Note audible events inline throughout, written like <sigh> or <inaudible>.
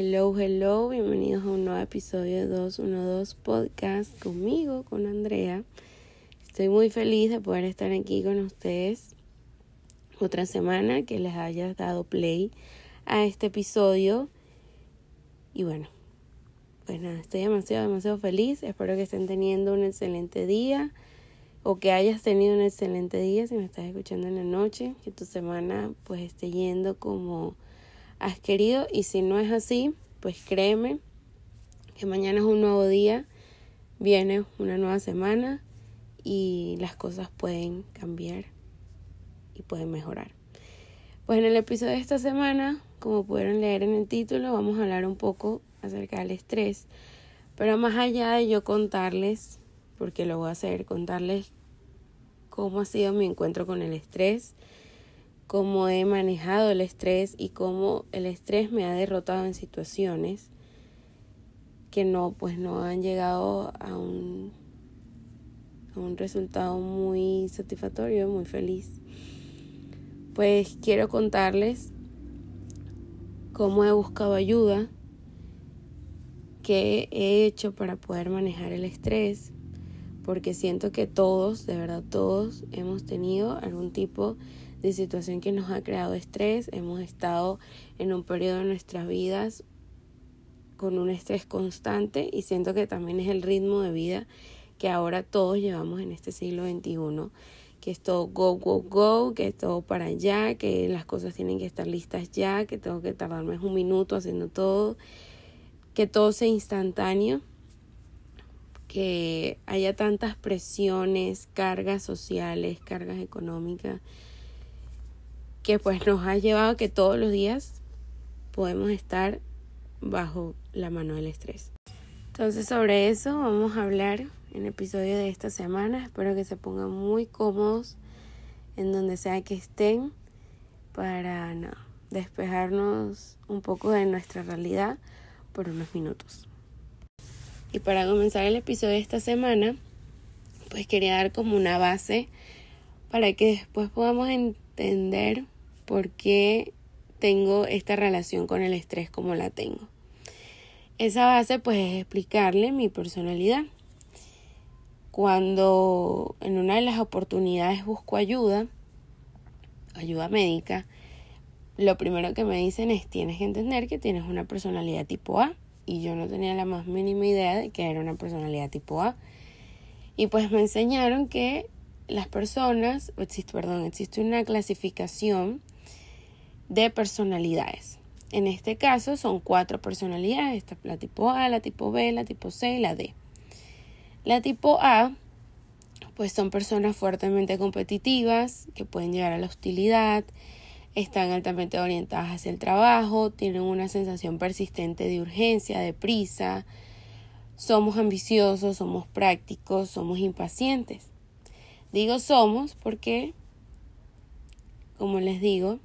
Hello, hello, bienvenidos a un nuevo episodio de 212 Podcast conmigo, con Andrea. Estoy muy feliz de poder estar aquí con ustedes otra semana, que les haya dado play a este episodio. Y bueno, pues nada, estoy demasiado, demasiado feliz. Espero que estén teniendo un excelente día o que hayas tenido un excelente día si me estás escuchando en la noche, que tu semana pues esté yendo como has querido y si no es así, pues créeme que mañana es un nuevo día, viene una nueva semana y las cosas pueden cambiar y pueden mejorar. Pues en el episodio de esta semana, como pudieron leer en el título, vamos a hablar un poco acerca del estrés, pero más allá de yo contarles, porque lo voy a hacer, contarles cómo ha sido mi encuentro con el estrés, cómo he manejado el estrés y cómo el estrés me ha derrotado en situaciones que no pues no han llegado a un a un resultado muy satisfactorio, muy feliz. Pues quiero contarles cómo he buscado ayuda, qué he hecho para poder manejar el estrés, porque siento que todos, de verdad todos, hemos tenido algún tipo de situación que nos ha creado estrés, hemos estado en un periodo de nuestras vidas con un estrés constante y siento que también es el ritmo de vida que ahora todos llevamos en este siglo XXI, que es todo go, go, go, que es todo para allá, que las cosas tienen que estar listas ya, que tengo que tardarme un minuto haciendo todo, que todo sea instantáneo, que haya tantas presiones, cargas sociales, cargas económicas, que pues nos ha llevado a que todos los días podemos estar bajo la mano del estrés. Entonces sobre eso vamos a hablar en el episodio de esta semana. Espero que se pongan muy cómodos en donde sea que estén para despejarnos un poco de nuestra realidad por unos minutos. Y para comenzar el episodio de esta semana, pues quería dar como una base para que después podamos entender por qué tengo esta relación con el estrés como la tengo. Esa base pues es explicarle mi personalidad. Cuando en una de las oportunidades busco ayuda, ayuda médica, lo primero que me dicen es tienes que entender que tienes una personalidad tipo A y yo no tenía la más mínima idea de que era una personalidad tipo A. Y pues me enseñaron que las personas, existe, perdón, existe una clasificación de personalidades. En este caso son cuatro personalidades, la tipo A, la tipo B, la tipo C y la D. La tipo A, pues son personas fuertemente competitivas que pueden llegar a la hostilidad, están altamente orientadas hacia el trabajo, tienen una sensación persistente de urgencia, de prisa, somos ambiciosos, somos prácticos, somos impacientes. Digo somos porque, como les digo,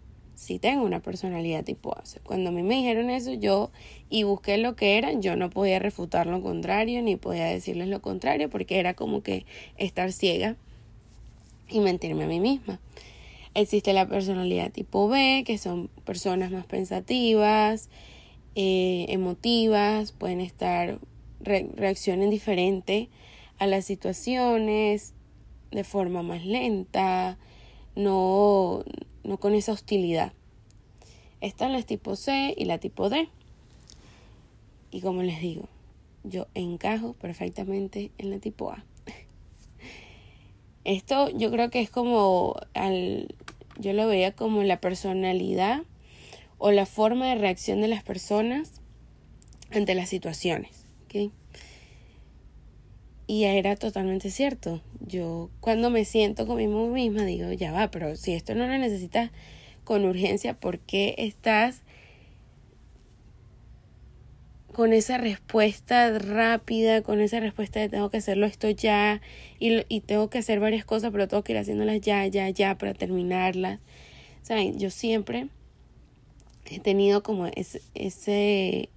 sí tengo una personalidad tipo A. Cuando a mí me dijeron eso, yo y busqué lo que era, yo no podía refutar lo contrario, ni podía decirles lo contrario, porque era como que estar ciega y mentirme a mí misma. Existe la personalidad tipo B, que son personas más pensativas, eh, emotivas, pueden estar, reaccionen diferente a las situaciones, de forma más lenta, no, no con esa hostilidad. Están las tipo C y la tipo D. Y como les digo, yo encajo perfectamente en la tipo A. <laughs> Esto yo creo que es como al yo lo veía como la personalidad o la forma de reacción de las personas ante las situaciones. Y era totalmente cierto. Yo cuando me siento conmigo misma digo, ya va, pero si esto no lo necesitas con urgencia, ¿por qué estás con esa respuesta rápida, con esa respuesta de tengo que hacerlo esto ya y, y tengo que hacer varias cosas, pero tengo que ir haciéndolas ya, ya, ya para terminarlas? ¿Saben? Yo siempre he tenido como ese, ese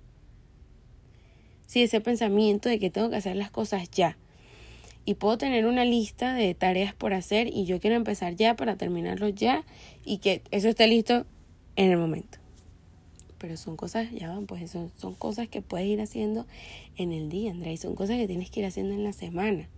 sí, ese pensamiento de que tengo que hacer las cosas ya. Y puedo tener una lista de tareas por hacer y yo quiero empezar ya para terminarlo ya y que eso esté listo en el momento. pero son cosas, ya van, pues eso son cosas que puedes ir haciendo en el día, Andrea, y son cosas que tienes que ir haciendo en la semana.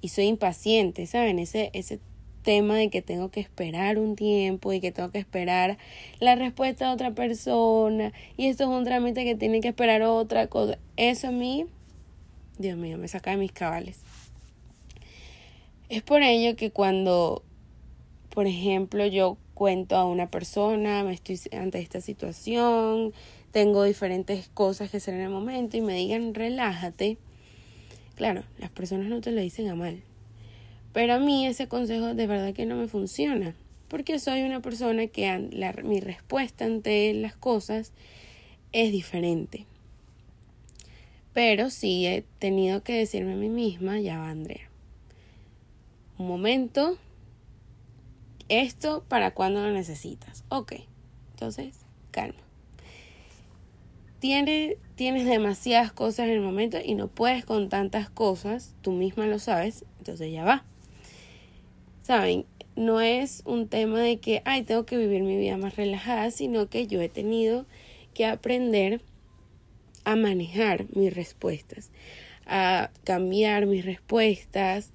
Y soy impaciente, ¿saben? Ese, ese tema de que tengo que esperar un tiempo y que tengo que esperar la respuesta de otra persona y esto es un trámite que tiene que esperar otra cosa. Eso a mí, Dios mío, me saca de mis cabales. Es por ello que cuando, por ejemplo, yo cuento a una persona, me estoy ante esta situación, tengo diferentes cosas que hacer en el momento y me digan relájate. Claro, las personas no te lo dicen a mal. Pero a mí ese consejo de verdad que no me funciona. Porque soy una persona que mi respuesta ante las cosas es diferente. Pero sí he tenido que decirme a mí misma, ya va Andrea. Un momento, esto para cuando lo necesitas. Ok, entonces, calma. Tienes, tienes demasiadas cosas en el momento y no puedes con tantas cosas, tú misma lo sabes, entonces ya va. Saben, no es un tema de que, ay, tengo que vivir mi vida más relajada, sino que yo he tenido que aprender a manejar mis respuestas, a cambiar mis respuestas,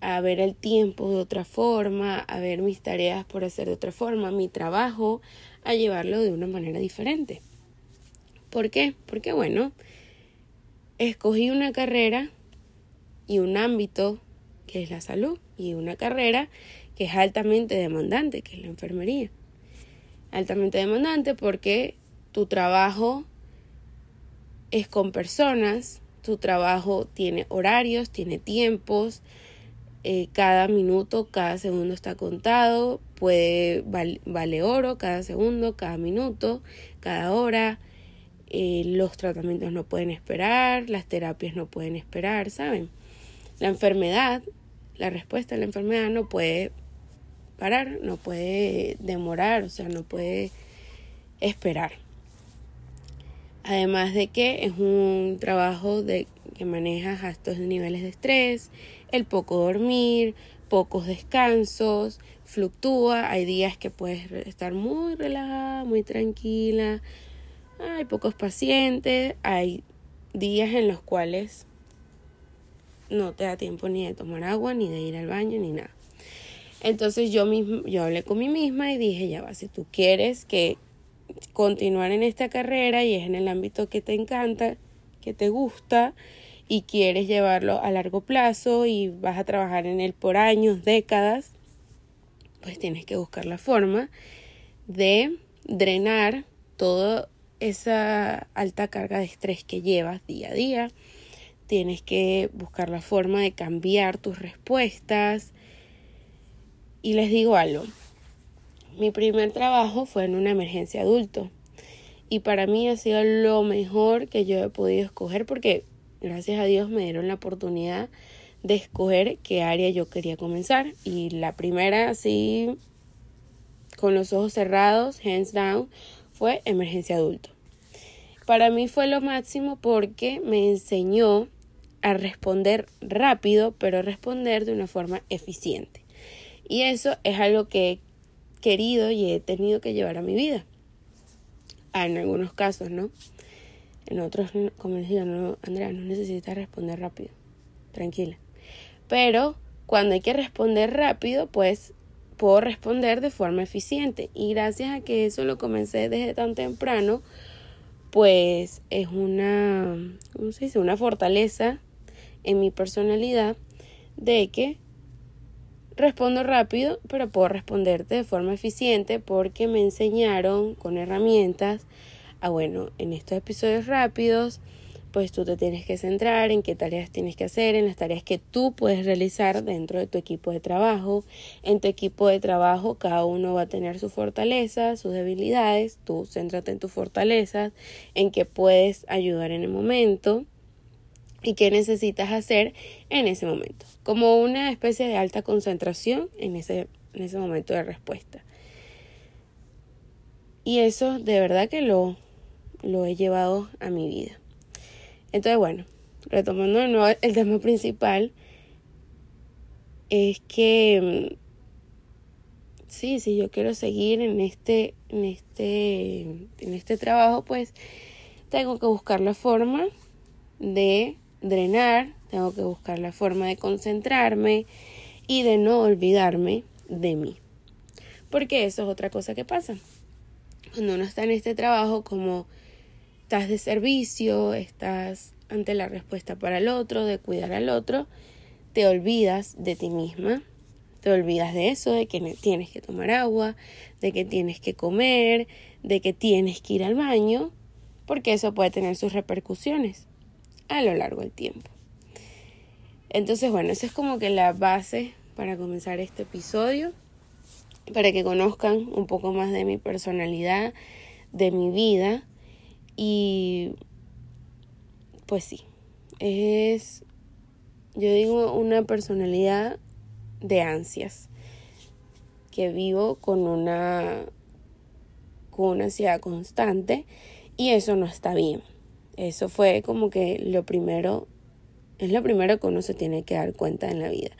a ver el tiempo de otra forma, a ver mis tareas por hacer de otra forma, mi trabajo, a llevarlo de una manera diferente. ¿Por qué? Porque bueno, escogí una carrera y un ámbito que es la salud y una carrera que es altamente demandante, que es la enfermería. Altamente demandante porque tu trabajo es con personas, tu trabajo tiene horarios, tiene tiempos, eh, cada minuto, cada segundo está contado, puede vale oro cada segundo, cada minuto, cada hora. Eh, los tratamientos no pueden esperar, las terapias no pueden esperar, ¿saben? La enfermedad, la respuesta a la enfermedad no puede parar, no puede demorar, o sea, no puede esperar. Además de que es un trabajo de, que maneja estos niveles de estrés, el poco dormir, pocos descansos, fluctúa, hay días que puedes estar muy relajada, muy tranquila, hay pocos pacientes, hay días en los cuales no te da tiempo ni de tomar agua, ni de ir al baño, ni nada. Entonces yo mismo, yo hablé con mí misma y dije, ya va, si tú quieres que continuar en esta carrera y es en el ámbito que te encanta, que te gusta y quieres llevarlo a largo plazo y vas a trabajar en él por años, décadas, pues tienes que buscar la forma de drenar toda esa alta carga de estrés que llevas día a día. Tienes que buscar la forma de cambiar tus respuestas. Y les digo algo, mi primer trabajo fue en una emergencia adulto y para mí ha sido lo mejor que yo he podido escoger porque gracias a Dios me dieron la oportunidad de escoger qué área yo quería comenzar y la primera así con los ojos cerrados, hands down, fue emergencia adulto. Para mí fue lo máximo porque me enseñó a responder rápido, pero responder de una forma eficiente. Y eso es algo que querido y he tenido que llevar a mi vida. Ah, en algunos casos, ¿no? En otros, como les digo, no, Andrea, no necesitas responder rápido. Tranquila. Pero cuando hay que responder rápido, pues puedo responder de forma eficiente. Y gracias a que eso lo comencé desde tan temprano, pues es una, ¿cómo se dice? Una fortaleza en mi personalidad de que Respondo rápido, pero puedo responderte de forma eficiente porque me enseñaron con herramientas a, bueno, en estos episodios rápidos, pues tú te tienes que centrar en qué tareas tienes que hacer, en las tareas que tú puedes realizar dentro de tu equipo de trabajo. En tu equipo de trabajo cada uno va a tener sus fortalezas, sus debilidades, tú céntrate en tus fortalezas, en qué puedes ayudar en el momento y qué necesitas hacer en ese momento, como una especie de alta concentración en ese, en ese momento de respuesta. Y eso de verdad que lo, lo he llevado a mi vida. Entonces, bueno, retomando de nuevo el tema principal, es que mm, sí, si yo quiero seguir en este, en este, en este trabajo, pues tengo que buscar la forma de drenar, tengo que buscar la forma de concentrarme y de no olvidarme de mí. Porque eso es otra cosa que pasa. Cuando uno está en este trabajo, como estás de servicio, estás ante la respuesta para el otro, de cuidar al otro, te olvidas de ti misma, te olvidas de eso, de que tienes que tomar agua, de que tienes que comer, de que tienes que ir al baño, porque eso puede tener sus repercusiones a lo largo del tiempo. Entonces, bueno, esa es como que la base para comenzar este episodio, para que conozcan un poco más de mi personalidad, de mi vida y pues sí, es, yo digo, una personalidad de ansias, que vivo con una, con una ansiedad constante y eso no está bien. Eso fue como que lo primero, es lo primero que uno se tiene que dar cuenta en la vida.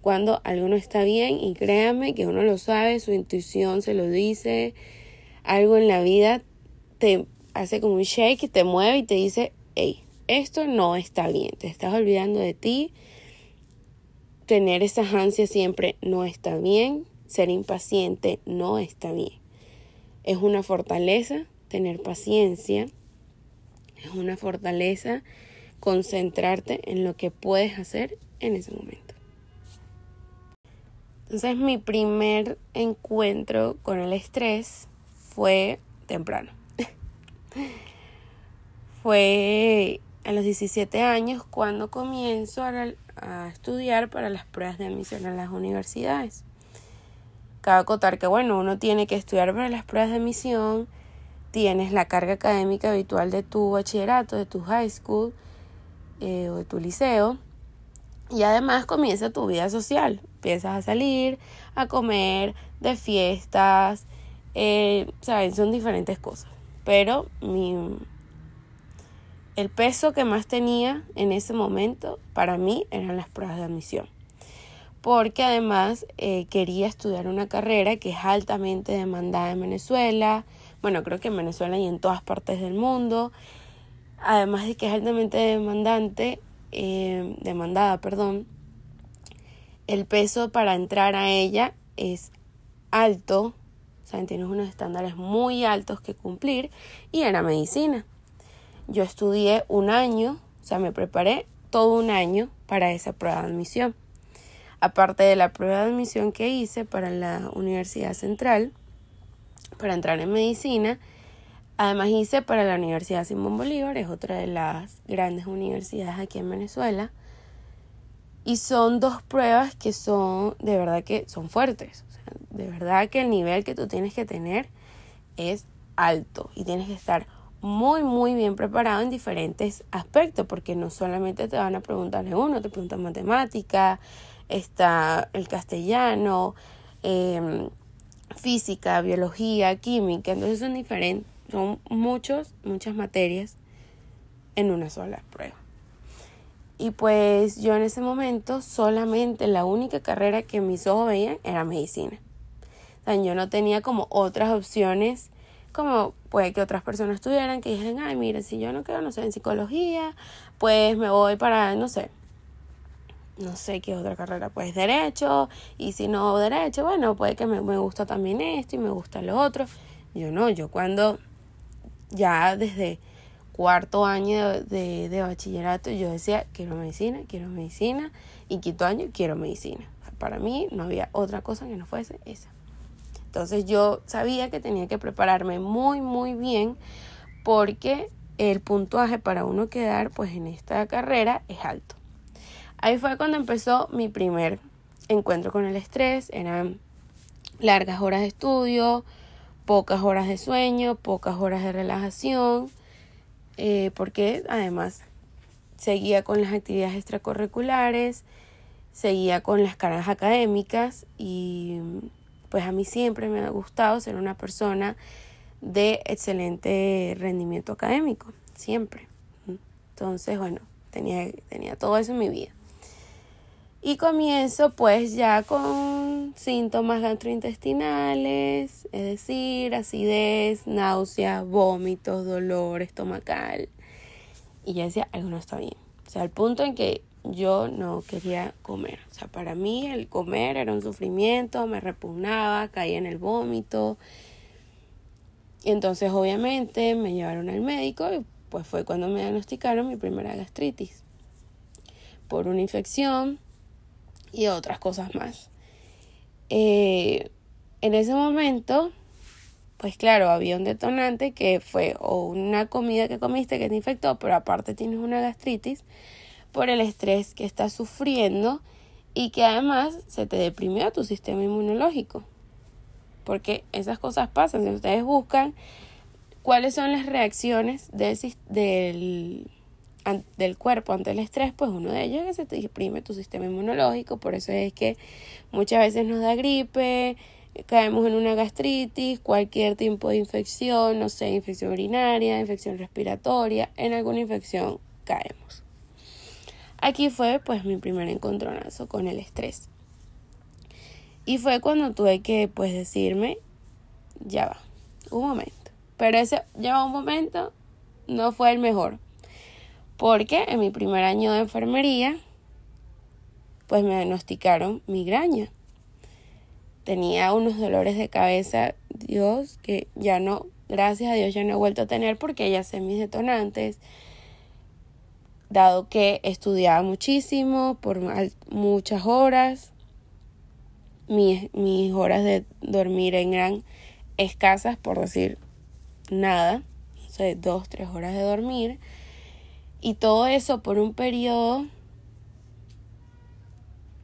Cuando algo no está bien, y créame que uno lo sabe, su intuición se lo dice, algo en la vida te hace como un shake, te mueve y te dice, hey, esto no está bien, te estás olvidando de ti, tener esas ansias siempre no está bien, ser impaciente no está bien. Es una fortaleza tener paciencia, es una fortaleza concentrarte en lo que puedes hacer en ese momento. Entonces mi primer encuentro con el estrés fue temprano. <laughs> fue a los 17 años cuando comienzo a, estudiar para las pruebas de admisión a las universidades. Cabe acotar que, bueno, uno tiene que estudiar para las pruebas de admisión, tienes la carga académica habitual de tu bachillerato, de tu high school eh, o de tu liceo, y además comienza tu vida social. Empiezas a salir, a comer, de fiestas, eh, saben, son diferentes cosas. Pero mi, el peso que más tenía en ese momento para mí eran las pruebas de admisión. Porque además eh, quería estudiar una carrera que es altamente demandada en Venezuela. Bueno, creo que en Venezuela y en todas partes del mundo. Además de que es altamente demandante, eh, demandada, perdón. El peso para entrar a ella es alto. O sea, tienes unos estándares muy altos que cumplir. Y era medicina. Yo estudié un año, o sea, me preparé todo un año para esa prueba de admisión. Aparte de la prueba de admisión que hice para la Universidad Central, para entrar en medicina, además hice para la Universidad Simón Bolívar, es otra de las grandes universidades aquí en Venezuela. Y son dos pruebas que son, de verdad que son fuertes. de verdad que el nivel que tú tienes que tener es alto y tienes que estar muy, muy bien preparado en diferentes aspectos, porque no solamente te van a preguntar en uno, te preguntan matemática, está el castellano, em, física, biología, química, entonces son diferentes, son muchos, muchas materias en una sola prueba. Y pues yo en ese momento solamente la única carrera que mis ojos veían era medicina. O sea, yo no tenía como otras opciones como puede que otras personas tuvieran que dijeran, ay, mira, si yo no quiero, no sé, en psicología, pues me voy para, no sé, no sé qué otra carrera, pues derecho, y si no derecho, bueno, puede que me, me gusta también esto y me gusta lo otro. Yo no, yo cuando ya desde cuarto año de, de, bachillerato yo decía, quiero medicina, quiero medicina, y quinto año quiero medicina. Para mí no había otra cosa que no fuese esa. Entonces yo sabía que tenía que prepararme muy, muy bien porque el puntuaje para uno quedar pues en esta carrera es alto. Ahí fue cuando empezó mi primer encuentro con el estrés. Eran largas horas de estudio, pocas horas de sueño, pocas horas de relajación, eh, porque además seguía con las actividades extracurriculares, seguía con las cargas académicas y pues a mí siempre me ha gustado ser una persona de excelente rendimiento académico, siempre. Entonces, bueno, tenía, tenía todo eso en mi vida. Y comienzo pues ya con síntomas gastrointestinales, es decir, acidez, náuseas, vómitos, dolor estomacal. Y ya decía, algo no está bien. O sea, al punto en que yo no quería comer. O sea, para mí el comer era un sufrimiento, me repugnaba, caía en el vómito. Y entonces obviamente me llevaron al médico y pues fue cuando me diagnosticaron mi primera gastritis por una infección y otras cosas más. Eh, en ese momento, pues claro, había un detonante que fue o una comida que comiste que te infectó, pero aparte tienes una gastritis por el estrés que estás sufriendo y que además se te deprimió tu sistema inmunológico. Porque esas cosas pasan. Si ustedes buscan cuáles son las reacciones del, del del cuerpo ante el estrés, pues uno de ellos es que se te deprime tu sistema inmunológico, por eso es que muchas veces nos da gripe, caemos en una gastritis, cualquier tipo de infección, no sé, infección urinaria, infección respiratoria, en alguna infección caemos. Aquí fue pues mi primer encontronazo con el estrés. Y fue cuando tuve que pues decirme, ya va, un momento. Pero ese ya va un momento no fue el mejor porque en mi primer año de enfermería, pues me diagnosticaron migraña. Tenía unos dolores de cabeza, Dios, que ya no, gracias a Dios ya no he vuelto a tener porque ya sé mis detonantes. Dado que estudiaba muchísimo por muchas horas, mis, mis horas de dormir eran escasas, por decir nada, o sea, dos, tres horas de dormir y todo eso por un periodo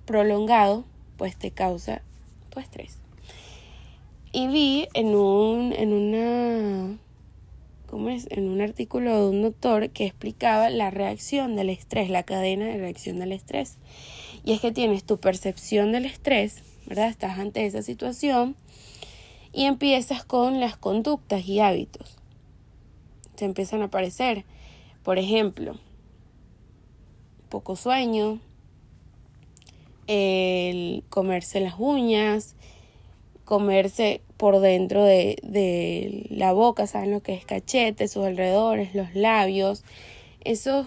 prolongado, pues te causa tu estrés. Y vi en un, en una, ¿cómo es? En un artículo de un doctor que explicaba la reacción del estrés, la cadena de reacción del estrés. Y es que tienes tu percepción del estrés, ¿verdad? Estás ante esa situación y empiezas con las conductas y hábitos. Se empiezan a aparecer por ejemplo, poco sueño, el comerse las uñas, comerse por dentro de, de, la boca, saben lo que es cachete, sus alrededores, los labios, esos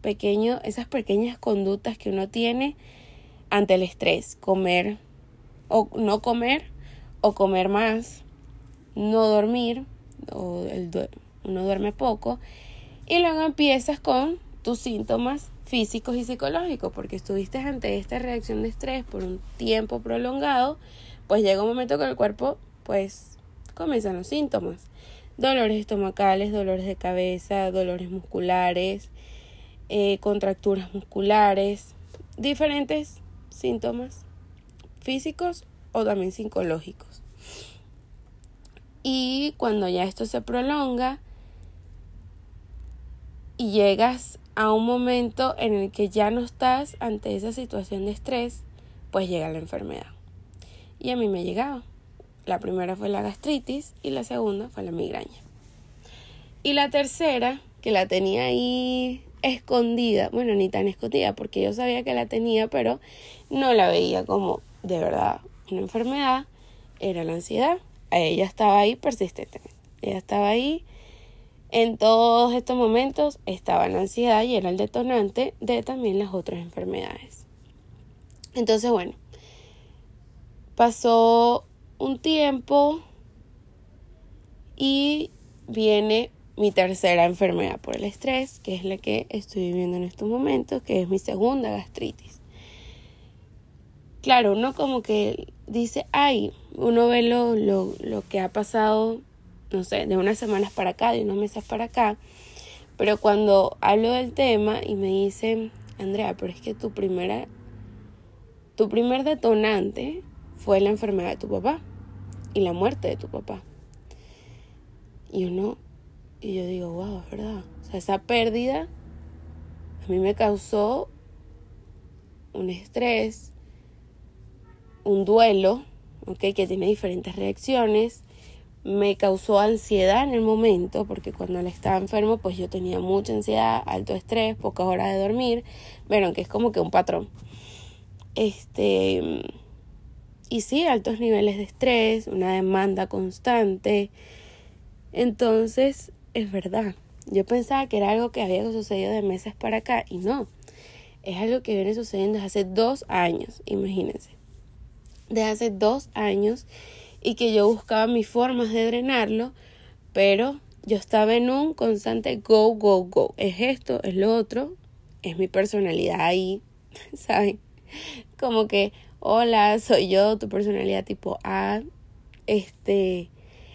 pequeños, esas pequeñas conductas que uno tiene ante el estrés, comer o no comer o comer más, no dormir o el, uno duerme poco y luego empiezas con tus síntomas físicos y psicológicos, porque estuviste ante esta reacción de estrés por un tiempo prolongado, pues llega un momento que el cuerpo, pues, comienzan los síntomas. Dolores estomacales, dolores de cabeza, dolores musculares, eh, contracturas musculares, diferentes síntomas físicos o también psicológicos. Y cuando ya esto se prolonga, y llegas a un momento en el que ya no estás ante esa situación de estrés, pues llega la enfermedad. Y a mí me llegaba. La primera fue la gastritis y la segunda fue la migraña. Y la tercera, que la tenía ahí escondida, bueno, ni tan escondida, porque yo sabía que la tenía, pero no la veía como de verdad una enfermedad, era la ansiedad. Ella estaba ahí persistentemente. Ella estaba ahí en todos estos momentos estaba la ansiedad y era el detonante de también las otras enfermedades. Entonces, bueno, pasó un tiempo y viene mi tercera enfermedad por el estrés, que es la que estoy viviendo en estos momentos, que es mi segunda gastritis. Claro, uno como que dice, ay, uno ve lo, lo, lo que ha pasado no sé, de unas semanas para acá, de unos meses para acá. Pero cuando hablo del tema y me dicen, Andrea, pero es que tu primera, tu primer detonante fue la enfermedad de tu papá y la muerte de tu papá. Y uno, y yo digo, wow, es verdad. O sea, esa pérdida a mí me causó un estrés, un duelo, ¿ok? Que tiene diferentes reacciones me causó ansiedad en el momento, porque cuando él estaba enfermo, pues yo tenía mucha ansiedad, alto estrés, pocas horas de dormir, bueno, que es como que un patrón. Este, y sí, altos niveles de estrés, una demanda constante. Entonces, es verdad. Yo pensaba que era algo que había sucedido de meses para acá y no. Es algo que viene sucediendo desde hace dos años, imagínense. Desde hace dos años y que yo buscaba mis formas de drenarlo, pero yo estaba en un constante go, go, go. Es esto, es lo otro, es mi personalidad ahí, <laughs> ¿saben? Como que, hola, soy yo, tu personalidad tipo A, este,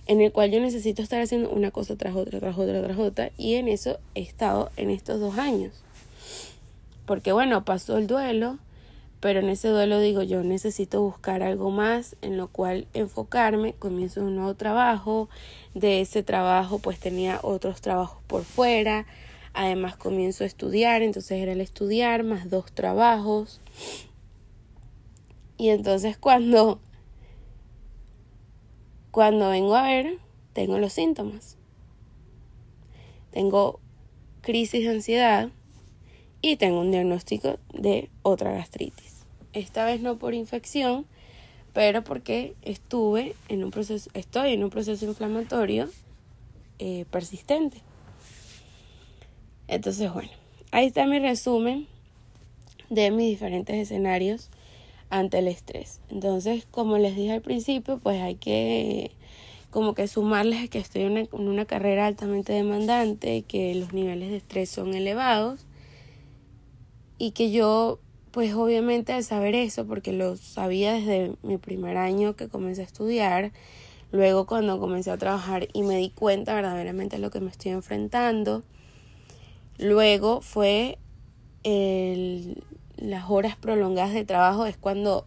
en el cual yo necesito estar haciendo una cosa tras otra, tras otra, tras otra, y en eso he estado en estos dos años. Porque bueno, pasó el duelo, pero en ese duelo digo yo necesito buscar algo más en lo cual enfocarme, comienzo un nuevo trabajo, de ese trabajo pues tenía otros trabajos por fuera, además comienzo a estudiar, entonces era el estudiar más dos trabajos. Y entonces cuando cuando vengo a ver, tengo los síntomas. Tengo crisis de ansiedad y tengo un diagnóstico de otra gastritis. Esta vez no por infección, pero porque estuve en un proceso, estoy en un proceso inflamatorio eh, persistente. Entonces, bueno, ahí está mi resumen de mis diferentes escenarios ante el estrés. Entonces, como les dije al principio, pues hay que como que sumarles que estoy en una, carrera altamente demandante, que los niveles de estrés son elevados y que yo pues obviamente al saber eso, porque lo sabía desde mi primer año que comencé a estudiar, luego cuando comencé a trabajar y me di cuenta verdaderamente de lo que me estoy enfrentando, luego fue el, las horas prolongadas de trabajo es cuando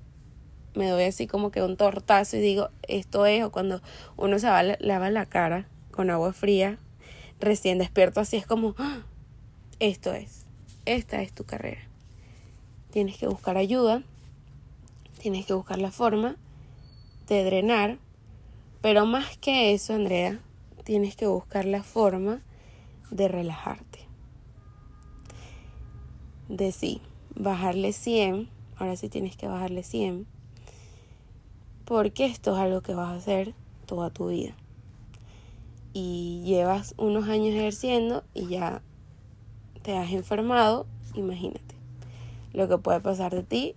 me doy así como que un tortazo y digo, esto es, o cuando uno se va, lava la cara con agua fría, recién despierto así es como, ¡Ah! esto es, esta es tu carrera. Tienes que buscar ayuda, tienes que buscar la forma de drenar, pero más que eso, Andrea, tienes que buscar la forma de relajarte. De sí, bajarle 100, ahora sí tienes que bajarle 100, porque esto es algo que vas a hacer toda tu vida. Y llevas unos años ejerciendo y ya te has enfermado, imagínate lo que puede pasar de ti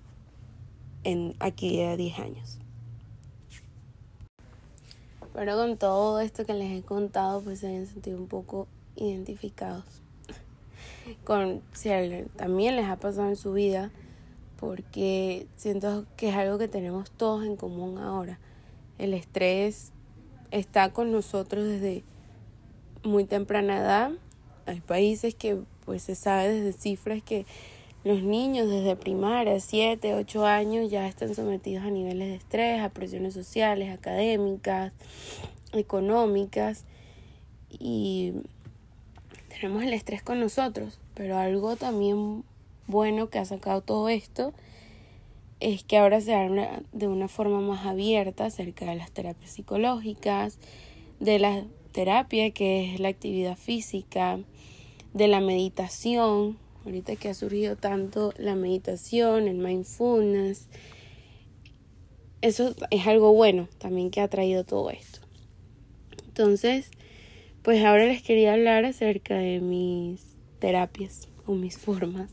en aquí a 10 años. Pero con todo esto que les he contado, pues se hayan sentido un poco identificados <laughs> con si también les ha pasado en su vida, porque siento que es algo que tenemos todos en común ahora. El estrés está con nosotros desde muy temprana edad. Hay países que pues se sabe desde cifras que los niños desde primaria, 7, 8 años ya están sometidos a niveles de estrés, a presiones sociales, académicas, económicas y tenemos el estrés con nosotros, pero algo también bueno que ha sacado todo esto es que ahora se habla de una forma más abierta acerca de las terapias psicológicas, de la terapia que es la actividad física, de la meditación, ahorita que ha surgido tanto la meditación, el mindfulness, eso es algo bueno también que ha traído todo esto. Entonces, pues ahora les quería hablar acerca de mis terapias o mis formas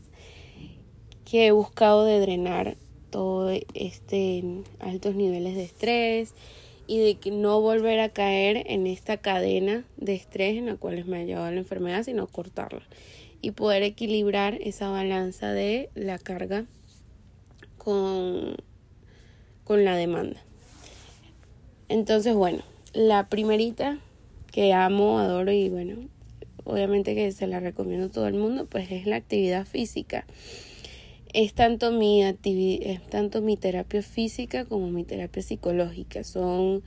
que he buscado de drenar todo este altos niveles de estrés y de que no volver a caer en esta cadena de estrés en la cual me ha llevado la enfermedad, sino cortarla y poder equilibrar esa balanza de la carga con, con la demanda. Entonces, bueno, la primerita que amo, adoro y bueno, obviamente que se la recomiendo a todo el mundo, pues es la actividad física. Es tanto mi es tanto mi terapia física como mi terapia psicológica. Son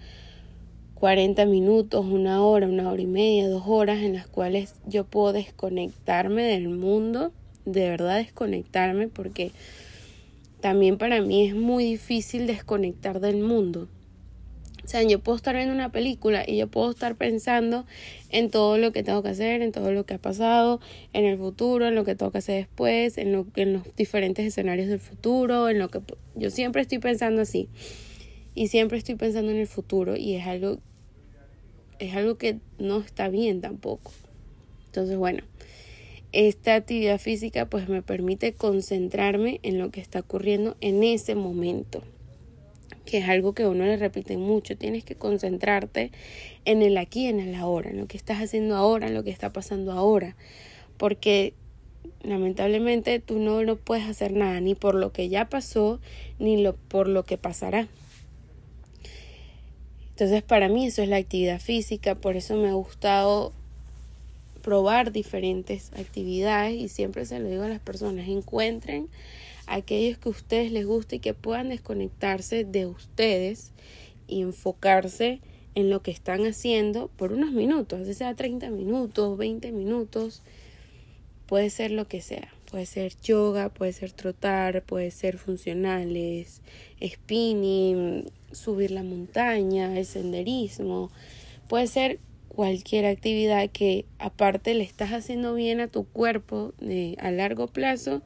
40 minutos, una hora, una hora y media, dos horas en las cuales yo puedo desconectarme del mundo, de verdad desconectarme, porque también para mí es muy difícil desconectar del mundo. O sea, yo puedo estar viendo una película y yo puedo estar pensando en todo lo que tengo que hacer, en todo lo que ha pasado, en el futuro, en lo que tengo que hacer después, en, lo, en los diferentes escenarios del futuro, en lo que yo siempre estoy pensando así. Y siempre estoy pensando en el futuro y es algo es algo que no está bien tampoco. Entonces, bueno, esta actividad física pues me permite concentrarme en lo que está ocurriendo en ese momento que es algo que uno le repite mucho, tienes que concentrarte en el aquí, en el ahora, en lo que estás haciendo ahora, en lo que está pasando ahora, porque lamentablemente tú no, no puedes hacer nada ni por lo que ya pasó, ni lo, por lo que pasará. Entonces para mí eso es la actividad física, por eso me ha gustado probar diferentes actividades y siempre se lo digo a las personas, encuentren aquellos que a ustedes les guste y que puedan desconectarse de ustedes y enfocarse en lo que están haciendo por unos minutos, así sea 30 minutos, 20 minutos, puede ser lo que sea. Puede ser yoga, puede ser trotar, puede ser funcionales, spinning, subir la montaña, el senderismo. Puede ser cualquier actividad que aparte le estás haciendo bien a tu cuerpo de, a largo plazo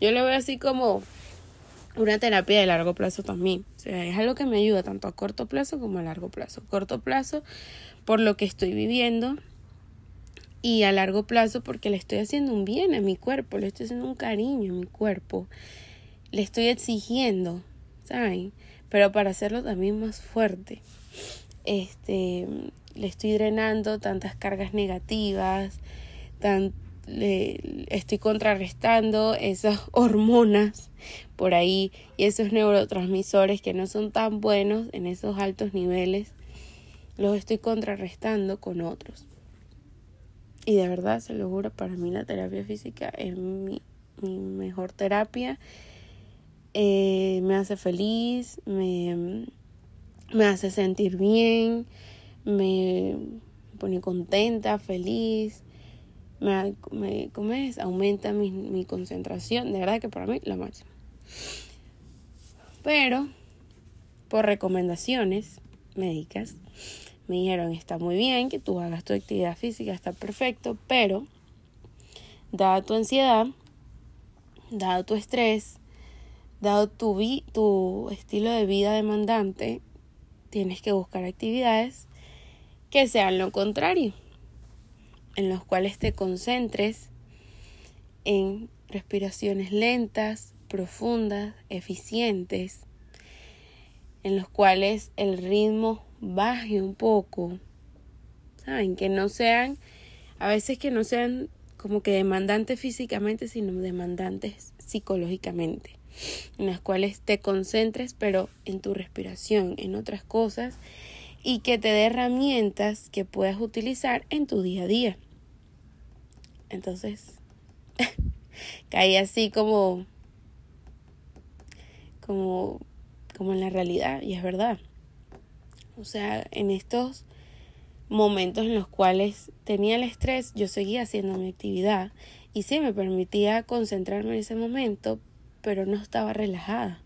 yo lo veo así como una terapia de largo plazo también. O sea, es algo que me ayuda tanto a corto plazo como a largo plazo. Corto plazo por lo que estoy viviendo y a largo plazo porque le estoy haciendo un bien a mi cuerpo, le estoy haciendo un cariño a mi cuerpo. Le estoy exigiendo, ¿saben? Pero para hacerlo también más fuerte. Este, le estoy drenando tantas cargas negativas, tan, le estoy contrarrestando esas <laughs> hormonas por ahí y esos neurotransmisores que no son tan buenos en esos altos niveles, los estoy contrarrestando con otros. Y de verdad, se lo juro, para mí la terapia física es mi, mi mejor terapia. Eh, me hace feliz, me, me hace sentir bien, me pone contenta, feliz me, me ¿cómo es? aumenta mi, mi concentración, de verdad que para mí la máxima. Pero, por recomendaciones médicas, me dijeron, está muy bien que tú hagas tu actividad física, está perfecto, pero, dado tu ansiedad, dado tu estrés, dado tu, vi tu estilo de vida demandante, tienes que buscar actividades que sean lo contrario en los cuales te concentres en respiraciones lentas, profundas, eficientes, en los cuales el ritmo baje un poco, ¿saben? Que no sean, a veces que no sean como que demandantes físicamente, sino demandantes psicológicamente, en las cuales te concentres, pero en tu respiración, en otras cosas, y que te dé herramientas que puedas utilizar en tu día a día. Entonces, <laughs> caí así como, como, como en la realidad, y es verdad. O sea, en estos momentos en los cuales tenía el estrés, yo seguía haciendo mi actividad y sí me permitía concentrarme en ese momento, pero no estaba relajada,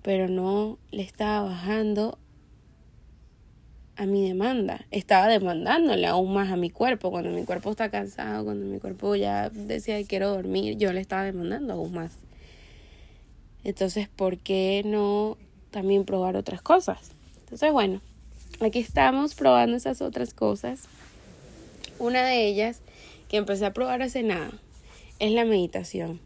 pero no le estaba bajando a mi demanda. Estaba demandándole aún más a mi cuerpo. Cuando mi cuerpo está cansado, cuando mi cuerpo ya decía que quiero dormir, yo le estaba demandando aún más. Entonces, ¿por qué no también probar otras cosas? Entonces, bueno, aquí estamos probando esas otras cosas. Una de ellas que empecé a probar hace nada es la meditación.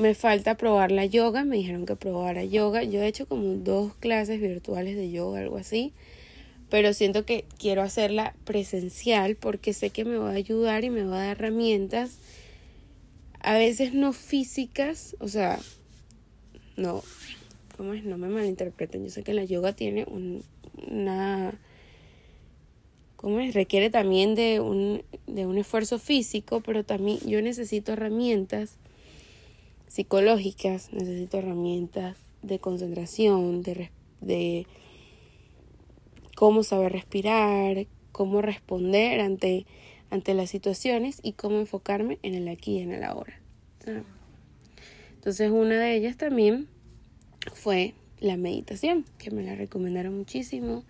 Me falta probar la yoga, me dijeron que probara yoga. Yo he hecho como dos clases virtuales de yoga, algo así, pero siento que quiero hacerla presencial porque sé que me va a ayudar y me va a dar herramientas, a veces no físicas, o sea, no, ¿cómo es? No me malinterpreten, yo sé que la yoga tiene un, una... ¿Cómo es? Requiere también de un, de un esfuerzo físico, pero también yo necesito herramientas psicológicas, necesito herramientas de concentración, de, de cómo saber respirar, cómo responder ante, ante las situaciones y cómo enfocarme en el aquí y en el ahora. Entonces una de ellas también fue la meditación, que me la recomendaron muchísimo,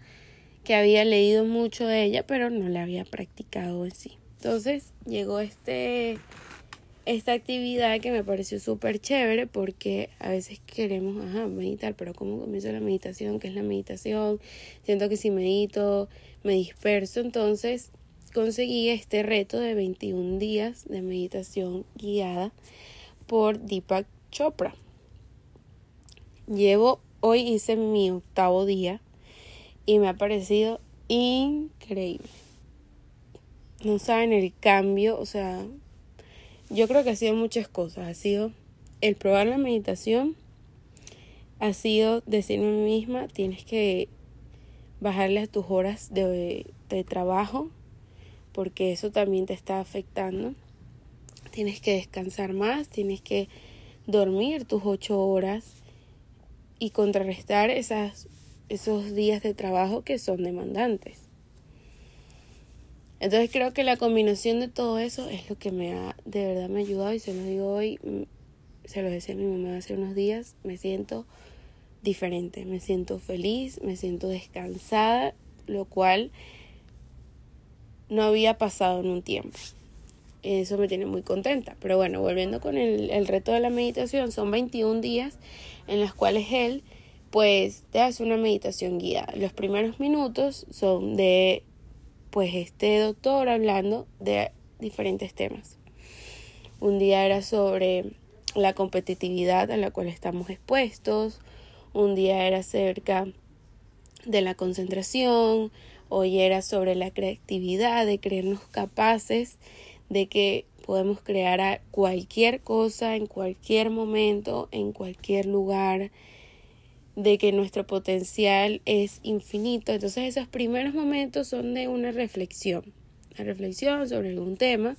que había leído mucho de ella, pero no la había practicado en sí. Entonces llegó este esta actividad que me pareció súper chévere porque a veces queremos meditar, pero ¿cómo comienzo la meditación? ¿Qué es la meditación? Siento que si medito me disperso, entonces conseguí este reto de 21 días de meditación guiada por Deepak Chopra. Llevo, hoy hice mi octavo día y me ha parecido increíble. No saben el cambio, o sea, yo creo que ha sido muchas cosas. Ha sido el probar la meditación, ha sido decirme a mí misma, tienes que bajarle a tus horas de, de trabajo, porque eso también te está afectando. Tienes que descansar más, tienes que dormir tus ocho horas y contrarrestar esas, esos días de trabajo que son demandantes. Entonces creo que la combinación de todo eso es lo que me ha, de verdad me ha ayudado y se lo digo hoy, mm, se lo decía a mi mamá hace unos días, me siento diferente, me siento feliz, me siento descansada, lo cual no había pasado en un tiempo. Eso me tiene muy contenta. Pero bueno, volviendo con el, el reto de la meditación, son 21 días en los cuales él pues te hace una meditación guiada. Los primeros minutos son de pues este doctor hablando de diferentes temas. Un día era sobre la competitividad a la cual estamos expuestos, un día era acerca de la concentración, hoy era sobre la creatividad, de creernos capaces de que podemos crear cualquier cosa en cualquier momento, en cualquier lugar, de que nuestro potencial es infinito. Entonces esos primeros momentos son de una reflexión, una reflexión sobre algún tema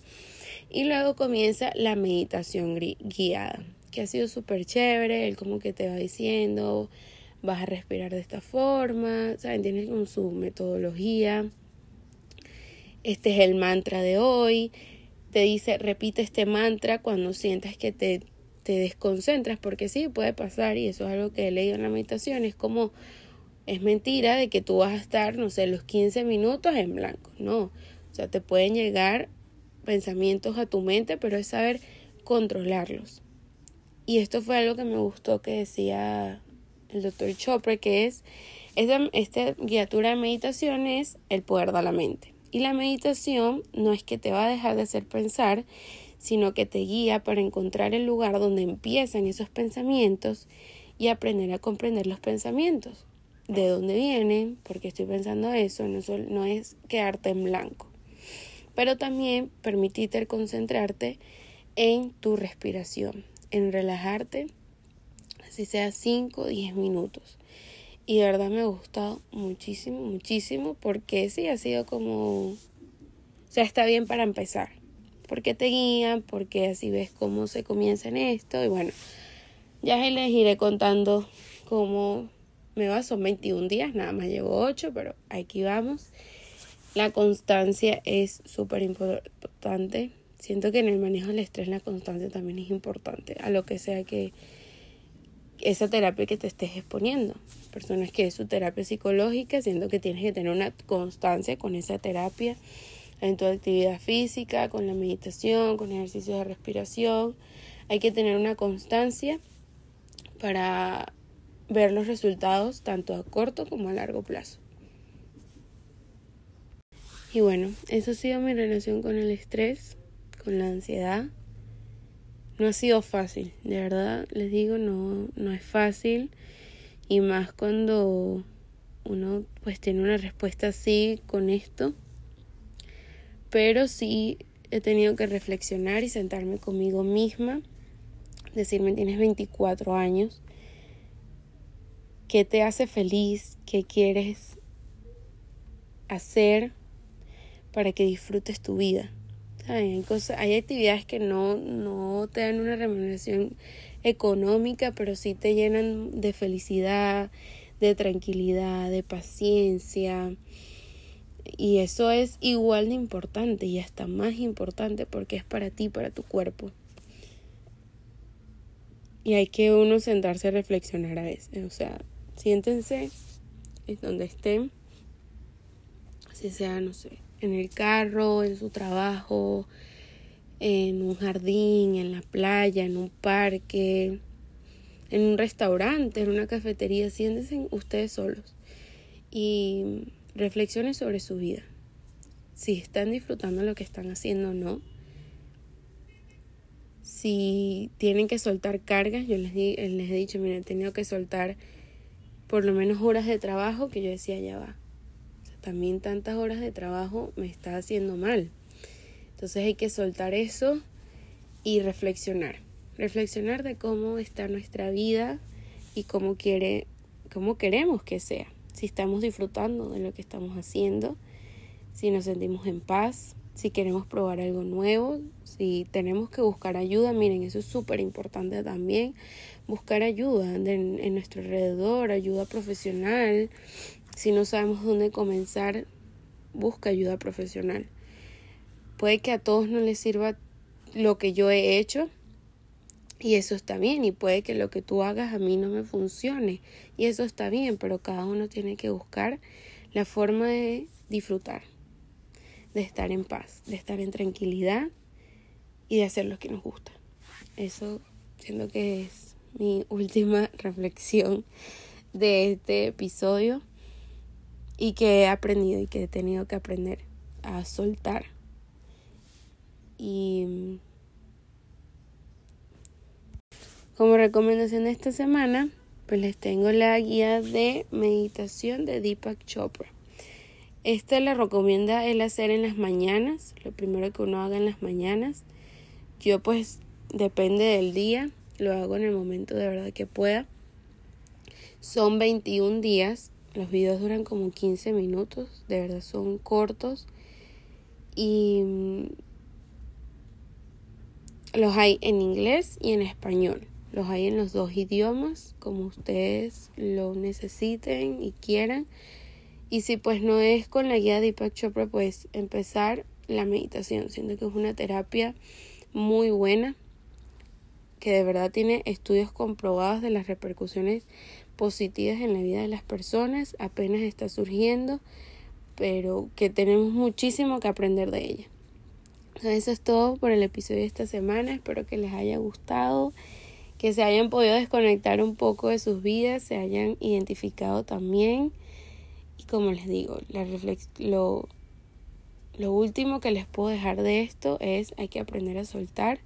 y luego comienza la meditación guiada, que ha sido súper chévere, él como que te va diciendo, vas a respirar de esta forma, ¿saben? Tienes con su metodología. Este es el mantra de hoy. Te dice, repite este mantra cuando sientas que te te desconcentras, porque sí, puede pasar, y eso es algo que he leído en la meditación, es como, es mentira de que tú vas a estar, no sé, los 15 minutos en blanco, no, o sea, te pueden llegar pensamientos a tu mente, pero es saber controlarlos. Y esto fue algo que me gustó que decía el doctor Chopra, que es, esta, esta guiatura de meditación es el poder de la mente. Y la meditación no es que te va a dejar de hacer pensar, sino que te guía para encontrar el lugar donde empiezan esos pensamientos y aprender a comprender los pensamientos, de dónde vienen, porque estoy pensando eso, no, no es quedarte en blanco, pero también permitirte concentrarte en tu respiración, en relajarte, así sea 5 o 10 minutos. Y de verdad me ha gustado muchísimo, muchísimo, porque sí ha sido como, o sea, está bien para empezar porque te guían, porque así ves cómo se comienza en esto y bueno, ya les iré contando cómo me va, son 21 días, nada más llevo 8, pero aquí vamos. La constancia es súper importante. Siento que en el manejo del estrés la constancia también es importante, a lo que sea que esa terapia que te estés exponiendo. Personas que es su terapia psicológica, siento que tienes que tener una constancia con esa terapia en tu actividad física, con la meditación, con ejercicios de respiración. Hay que tener una constancia para ver los resultados tanto a corto como a largo plazo. Y bueno, eso ha sido mi relación con el estrés, con la ansiedad. No ha sido fácil, de verdad les digo, no, no es fácil. Y más cuando uno pues tiene una respuesta así con esto pero sí he tenido que reflexionar y sentarme conmigo misma, decirme tienes 24 años, qué te hace feliz, qué quieres hacer para que disfrutes tu vida. Hay, cosas, hay actividades que no, no te dan una remuneración económica, pero sí te llenan de felicidad, de tranquilidad, de paciencia, y eso es igual de importante y hasta más importante porque es para ti, para tu cuerpo. Y hay que uno sentarse a reflexionar a veces. O sea, siéntense donde estén, si sea, no sé, en el carro, en su trabajo, en un jardín, en la playa, en un parque, en un restaurante, en una cafetería, siéntense ustedes solos y reflexionen sobre su vida. Si están disfrutando lo que están haciendo o no. Si tienen que soltar cargas, yo les, les he dicho, miren, he tenido que soltar por lo menos horas de trabajo que yo decía, ya va. también tantas horas de trabajo me está haciendo mal. Entonces hay que soltar eso y reflexionar reflexionar de cómo está nuestra vida y cómo quiere, cómo queremos que sea. Si estamos disfrutando de lo que estamos haciendo, si nos sentimos en paz, si queremos probar algo nuevo, si tenemos que buscar ayuda, miren, eso es súper importante también, buscar ayuda en nuestro alrededor, ayuda profesional. Si no sabemos dónde comenzar, busca ayuda profesional. Puede que a todos no les sirva lo que yo he hecho, y eso está bien y puede que lo que tú hagas a mí no me funcione y eso está bien, pero cada uno tiene que buscar la forma de disfrutar, de estar en paz, de estar en tranquilidad y de hacer lo que nos gusta. Eso siento que es mi <laughs> última reflexión de este episodio y que he aprendido y que he tenido que aprender a soltar. Y Como recomendación de esta semana, pues les tengo la guía de meditación de Deepak Chopra. Esta la recomienda él hacer en las mañanas, lo primero que uno haga en las mañanas. Yo pues depende del día, lo hago en el momento de verdad que pueda. Son 21 días, los videos duran como 15 minutos, de verdad son cortos y mm, los hay en inglés y en español. Los hay en los dos idiomas, como ustedes lo necesiten y quieran. Y si pues no es con la guía de Deepak Chopra, pues empezar la meditación, siendo que es una terapia muy buena, que de verdad tiene estudios comprobados de las repercusiones positivas en la vida de las personas, apenas está surgiendo, pero que tenemos muchísimo que aprender de ella. Eso es todo por el episodio de esta semana, espero que les haya gustado que se hayan podido desconectar un poco de sus vidas, se hayan identificado también. Y como les digo, la lo, lo último que les puedo dejar de esto es hay que aprender a soltar,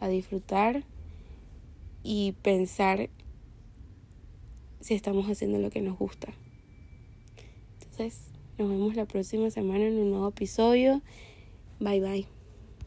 a disfrutar y pensar si estamos haciendo lo que nos gusta. Entonces, nos vemos la próxima semana en un nuevo episodio. Bye bye.